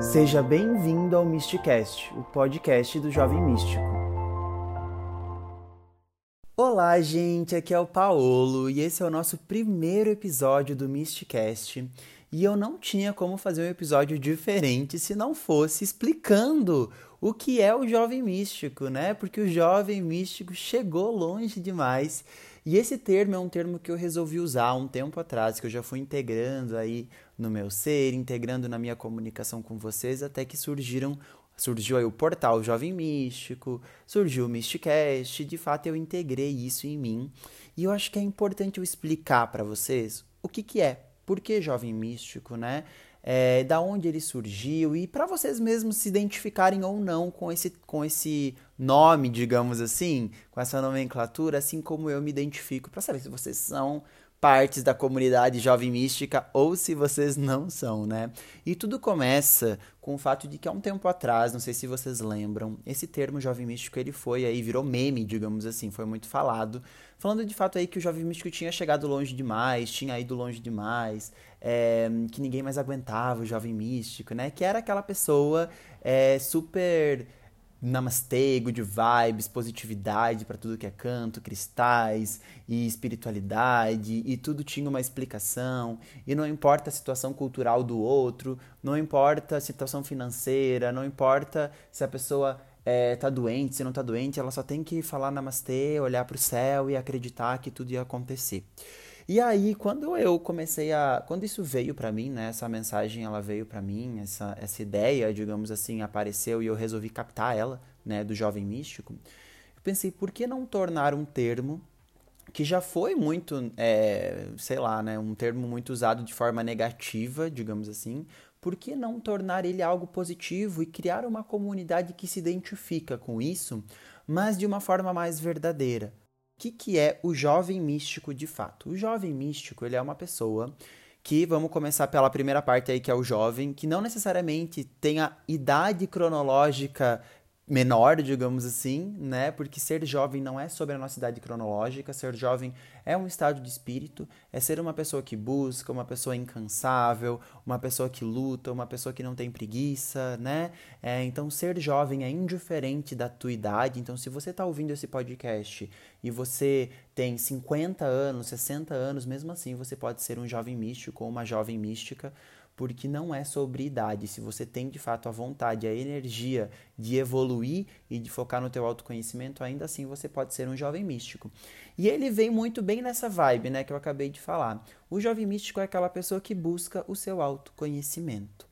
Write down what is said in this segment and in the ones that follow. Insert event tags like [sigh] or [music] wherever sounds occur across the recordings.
Seja bem-vindo ao Mysticast, o podcast do Jovem Místico. Olá, gente, aqui é o Paolo e esse é o nosso primeiro episódio do Mysticast. E eu não tinha como fazer um episódio diferente se não fosse explicando o que é o jovem místico, né? Porque o jovem místico chegou longe demais. E esse termo é um termo que eu resolvi usar um tempo atrás, que eu já fui integrando aí no meu ser, integrando na minha comunicação com vocês, até que surgiram surgiu aí o portal Jovem Místico, surgiu o Mysticast, de fato eu integrei isso em mim. E eu acho que é importante eu explicar para vocês o que que é por que jovem místico, né? É, da onde ele surgiu e para vocês mesmos se identificarem ou não com esse, com esse nome, digamos assim, com essa nomenclatura, assim como eu me identifico, para saber se vocês são partes da comunidade jovem mística ou se vocês não são, né? E tudo começa com o fato de que há um tempo atrás, não sei se vocês lembram, esse termo jovem místico ele foi aí virou meme, digamos assim, foi muito falado, falando de fato aí que o jovem místico tinha chegado longe demais, tinha ido longe demais, é, que ninguém mais aguentava o jovem místico, né? Que era aquela pessoa é, super namastê, good vibes, positividade para tudo que é canto, cristais e espiritualidade, e tudo tinha uma explicação, e não importa a situação cultural do outro, não importa a situação financeira, não importa se a pessoa é, tá doente, se não tá doente, ela só tem que falar namastê, olhar para o céu e acreditar que tudo ia acontecer. E aí, quando eu comecei a. Quando isso veio para mim, né? Essa mensagem ela veio para mim, essa, essa ideia, digamos assim, apareceu e eu resolvi captar ela, né? Do jovem místico. Eu pensei, por que não tornar um termo que já foi muito, é, sei lá, né? Um termo muito usado de forma negativa, digamos assim. Por que não tornar ele algo positivo e criar uma comunidade que se identifica com isso, mas de uma forma mais verdadeira? Que, que é o jovem místico de fato? O jovem místico ele é uma pessoa que, vamos começar pela primeira parte aí, que é o jovem, que não necessariamente tem a idade cronológica menor, digamos assim, né? Porque ser jovem não é sobre a nossa idade cronológica, ser jovem é um estado de espírito, é ser uma pessoa que busca, uma pessoa incansável, uma pessoa que luta, uma pessoa que não tem preguiça, né? É, então, ser jovem é indiferente da tua idade. Então, se você está ouvindo esse podcast e você tem 50 anos, 60 anos, mesmo assim, você pode ser um jovem místico ou uma jovem mística, porque não é sobre idade. Se você tem de fato a vontade, a energia de evoluir e de focar no teu autoconhecimento, ainda assim você pode ser um jovem místico. E ele vem muito bem nessa vibe, né, que eu acabei de falar. O jovem místico é aquela pessoa que busca o seu autoconhecimento.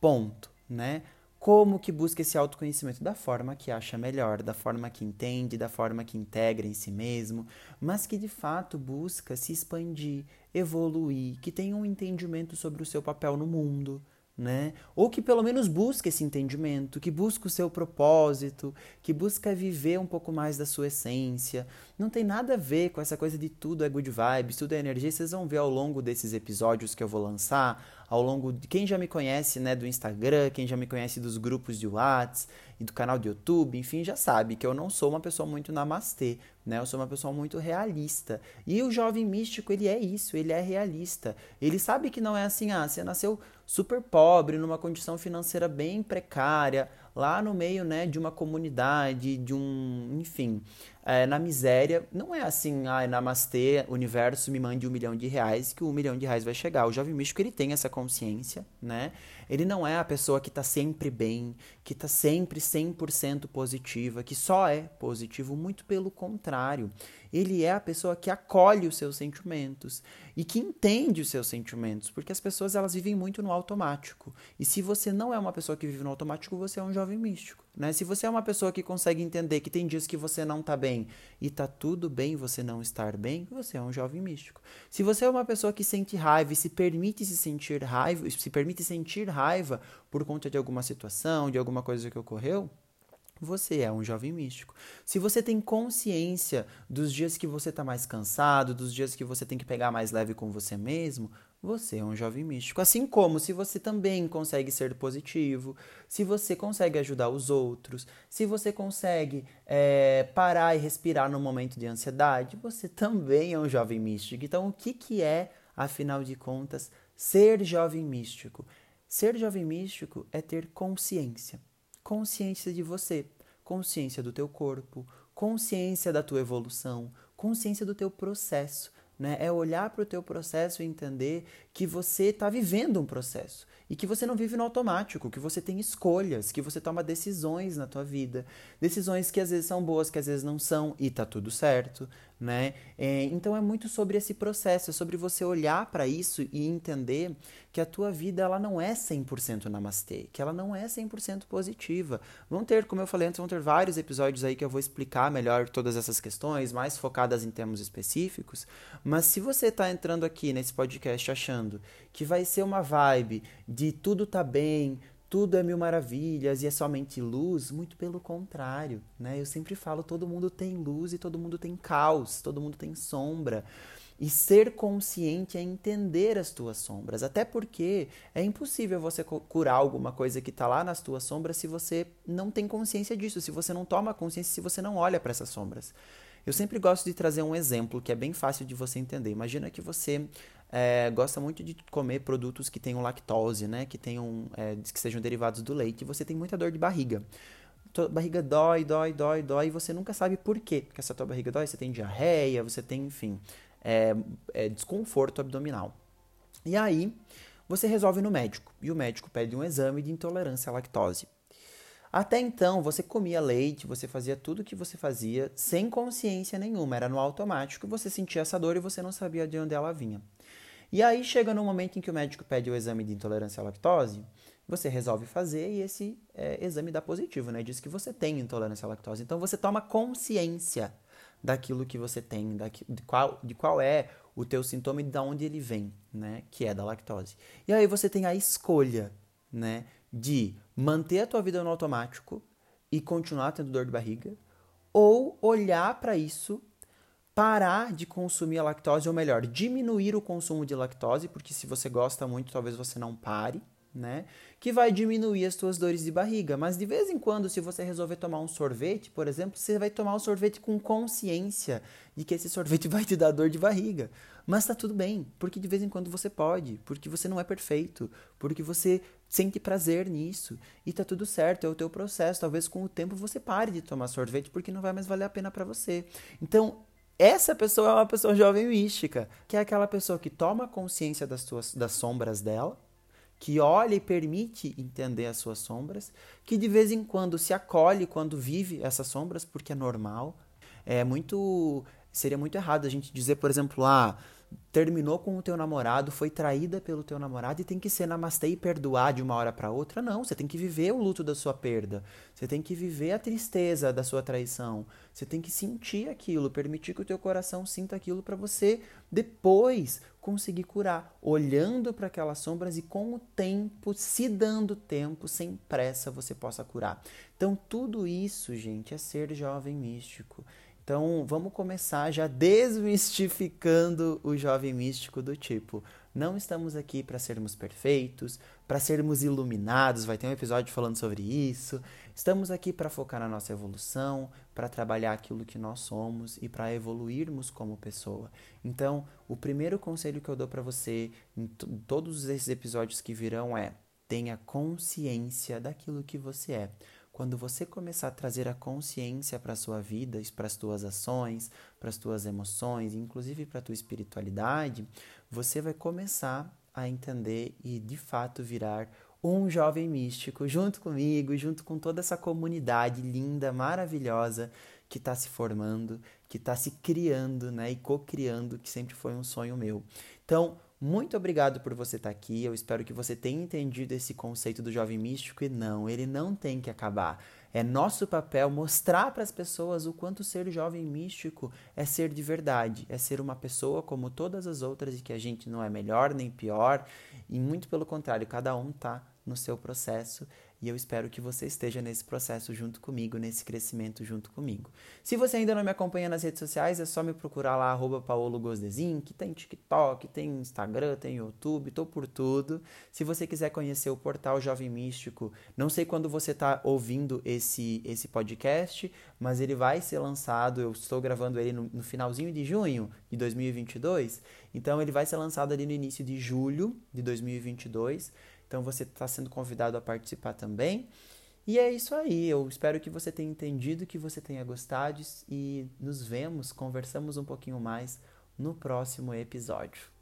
Ponto, né? Como que busca esse autoconhecimento? Da forma que acha melhor, da forma que entende, da forma que integra em si mesmo, mas que de fato busca se expandir, evoluir, que tenha um entendimento sobre o seu papel no mundo, né? Ou que pelo menos busque esse entendimento, que busque o seu propósito, que busca viver um pouco mais da sua essência. Não tem nada a ver com essa coisa de tudo é good vibes, tudo é energia. Vocês vão ver ao longo desses episódios que eu vou lançar, ao longo de quem já me conhece, né, do Instagram, quem já me conhece dos grupos de WhatsApp e do canal do YouTube, enfim, já sabe que eu não sou uma pessoa muito namastê, né? Eu sou uma pessoa muito realista. E o jovem místico, ele é isso, ele é realista. Ele sabe que não é assim, ah, você nasceu super pobre, numa condição financeira bem precária, lá no meio, né, de uma comunidade, de um, enfim, é, na miséria. Não é assim, ah, namastê, universo, me mande um milhão de reais, que um milhão de reais vai chegar. O jovem místico, ele tem essa consciência, né? Ele não é a pessoa que está sempre bem, que está sempre 100% positiva, que só é positivo, muito pelo contrário. Ele é a pessoa que acolhe os seus sentimentos e que entende os seus sentimentos, porque as pessoas elas vivem muito no automático. E se você não é uma pessoa que vive no automático, você é um jovem místico, né? Se você é uma pessoa que consegue entender que tem dias que você não está bem e tá tudo bem você não estar bem, você é um jovem místico. Se você é uma pessoa que sente raiva e se permite se sentir raiva, se permite sentir raiva por conta de alguma situação, de alguma coisa que ocorreu, você é um jovem místico. Se você tem consciência dos dias que você está mais cansado, dos dias que você tem que pegar mais leve com você mesmo, você é um jovem místico. Assim como se você também consegue ser positivo, se você consegue ajudar os outros, se você consegue é, parar e respirar no momento de ansiedade, você também é um jovem místico. Então, o que, que é, afinal de contas, Ser jovem místico. Ser jovem místico é ter consciência. Consciência de você, consciência do teu corpo, consciência da tua evolução, consciência do teu processo. Né? É olhar para o teu processo e entender que você está vivendo um processo e que você não vive no automático, que você tem escolhas, que você toma decisões na tua vida, decisões que às vezes são boas, que às vezes não são e tá tudo certo, né? É, então é muito sobre esse processo, é sobre você olhar para isso e entender que a tua vida ela não é 100% namastê, que ela não é 100% positiva. Vão ter, como eu falei antes, vão ter vários episódios aí que eu vou explicar melhor todas essas questões, mais focadas em termos específicos, mas se você está entrando aqui nesse podcast achando que vai ser uma vibe de tudo tá bem, tudo é mil maravilhas e é somente luz, muito pelo contrário, né? Eu sempre falo, todo mundo tem luz e todo mundo tem caos, todo mundo tem sombra. E ser consciente é entender as tuas sombras, até porque é impossível você curar alguma coisa que está lá nas tuas sombras se você não tem consciência disso, se você não toma consciência, se você não olha para essas sombras. Eu sempre gosto de trazer um exemplo que é bem fácil de você entender. Imagina que você é, gosta muito de comer produtos que tenham lactose, né? Que tenham, é, que sejam derivados do leite. Você tem muita dor de barriga. Tua barriga dói, dói, dói, dói. E você nunca sabe por quê. Porque essa tua barriga dói. Você tem diarreia, você tem, enfim, é, é desconforto abdominal. E aí, você resolve no médico. E o médico pede um exame de intolerância à lactose. Até então, você comia leite, você fazia tudo o que você fazia sem consciência nenhuma, era no automático, você sentia essa dor e você não sabia de onde ela vinha. E aí chega no momento em que o médico pede o exame de intolerância à lactose, você resolve fazer e esse é, exame dá positivo, né? Diz que você tem intolerância à lactose. Então você toma consciência daquilo que você tem, de, qual, de qual é o teu sintoma e de onde ele vem, né? Que é da lactose. E aí você tem a escolha, né? De manter a tua vida no automático e continuar tendo dor de barriga, ou olhar para isso parar de consumir a lactose, ou melhor, diminuir o consumo de lactose, porque se você gosta muito, talvez você não pare, né? Que vai diminuir as suas dores de barriga. Mas de vez em quando, se você resolver tomar um sorvete, por exemplo, você vai tomar um sorvete com consciência de que esse sorvete [laughs] vai te dar dor de barriga. Mas tá tudo bem, porque de vez em quando você pode, porque você não é perfeito, porque você sente prazer nisso e tá tudo certo, é o teu processo. Talvez com o tempo você pare de tomar sorvete porque não vai mais valer a pena para você. Então, essa pessoa é uma pessoa jovem mística, que é aquela pessoa que toma consciência das, suas, das sombras dela, que olha e permite entender as suas sombras, que de vez em quando se acolhe quando vive essas sombras, porque é normal. É muito. Seria muito errado a gente dizer, por exemplo, ah, terminou com o teu namorado, foi traída pelo teu namorado e tem que ser namastê e perdoar de uma hora para outra. Não, você tem que viver o luto da sua perda. Você tem que viver a tristeza da sua traição. Você tem que sentir aquilo, permitir que o teu coração sinta aquilo para você depois conseguir curar, olhando para aquelas sombras e com o tempo, se dando tempo, sem pressa, você possa curar. Então, tudo isso, gente, é ser jovem místico. Então, vamos começar já desmistificando o jovem místico do tipo: não estamos aqui para sermos perfeitos, para sermos iluminados, vai ter um episódio falando sobre isso. Estamos aqui para focar na nossa evolução, para trabalhar aquilo que nós somos e para evoluirmos como pessoa. Então, o primeiro conselho que eu dou para você em todos esses episódios que virão é: tenha consciência daquilo que você é. Quando você começar a trazer a consciência para a sua vida, para as tuas ações, para as tuas emoções, inclusive para a tua espiritualidade, você vai começar a entender e de fato virar um jovem místico junto comigo, junto com toda essa comunidade linda, maravilhosa que está se formando, que está se criando, né, e co-criando, que sempre foi um sonho meu. Então, muito obrigado por você estar tá aqui. Eu espero que você tenha entendido esse conceito do jovem místico e não, ele não tem que acabar. É nosso papel mostrar para as pessoas o quanto ser jovem místico é ser de verdade, é ser uma pessoa como todas as outras e que a gente não é melhor nem pior, e muito pelo contrário, cada um está no seu processo e eu espero que você esteja nesse processo junto comigo, nesse crescimento junto comigo. Se você ainda não me acompanha nas redes sociais, é só me procurar lá, arroba que tem TikTok, tem Instagram, tem YouTube, tô por tudo. Se você quiser conhecer o portal Jovem Místico, não sei quando você está ouvindo esse, esse podcast, mas ele vai ser lançado, eu estou gravando ele no, no finalzinho de junho de 2022, então ele vai ser lançado ali no início de julho de 2022. Então você está sendo convidado a participar também. E é isso aí. Eu espero que você tenha entendido, que você tenha gostado e nos vemos, conversamos um pouquinho mais no próximo episódio.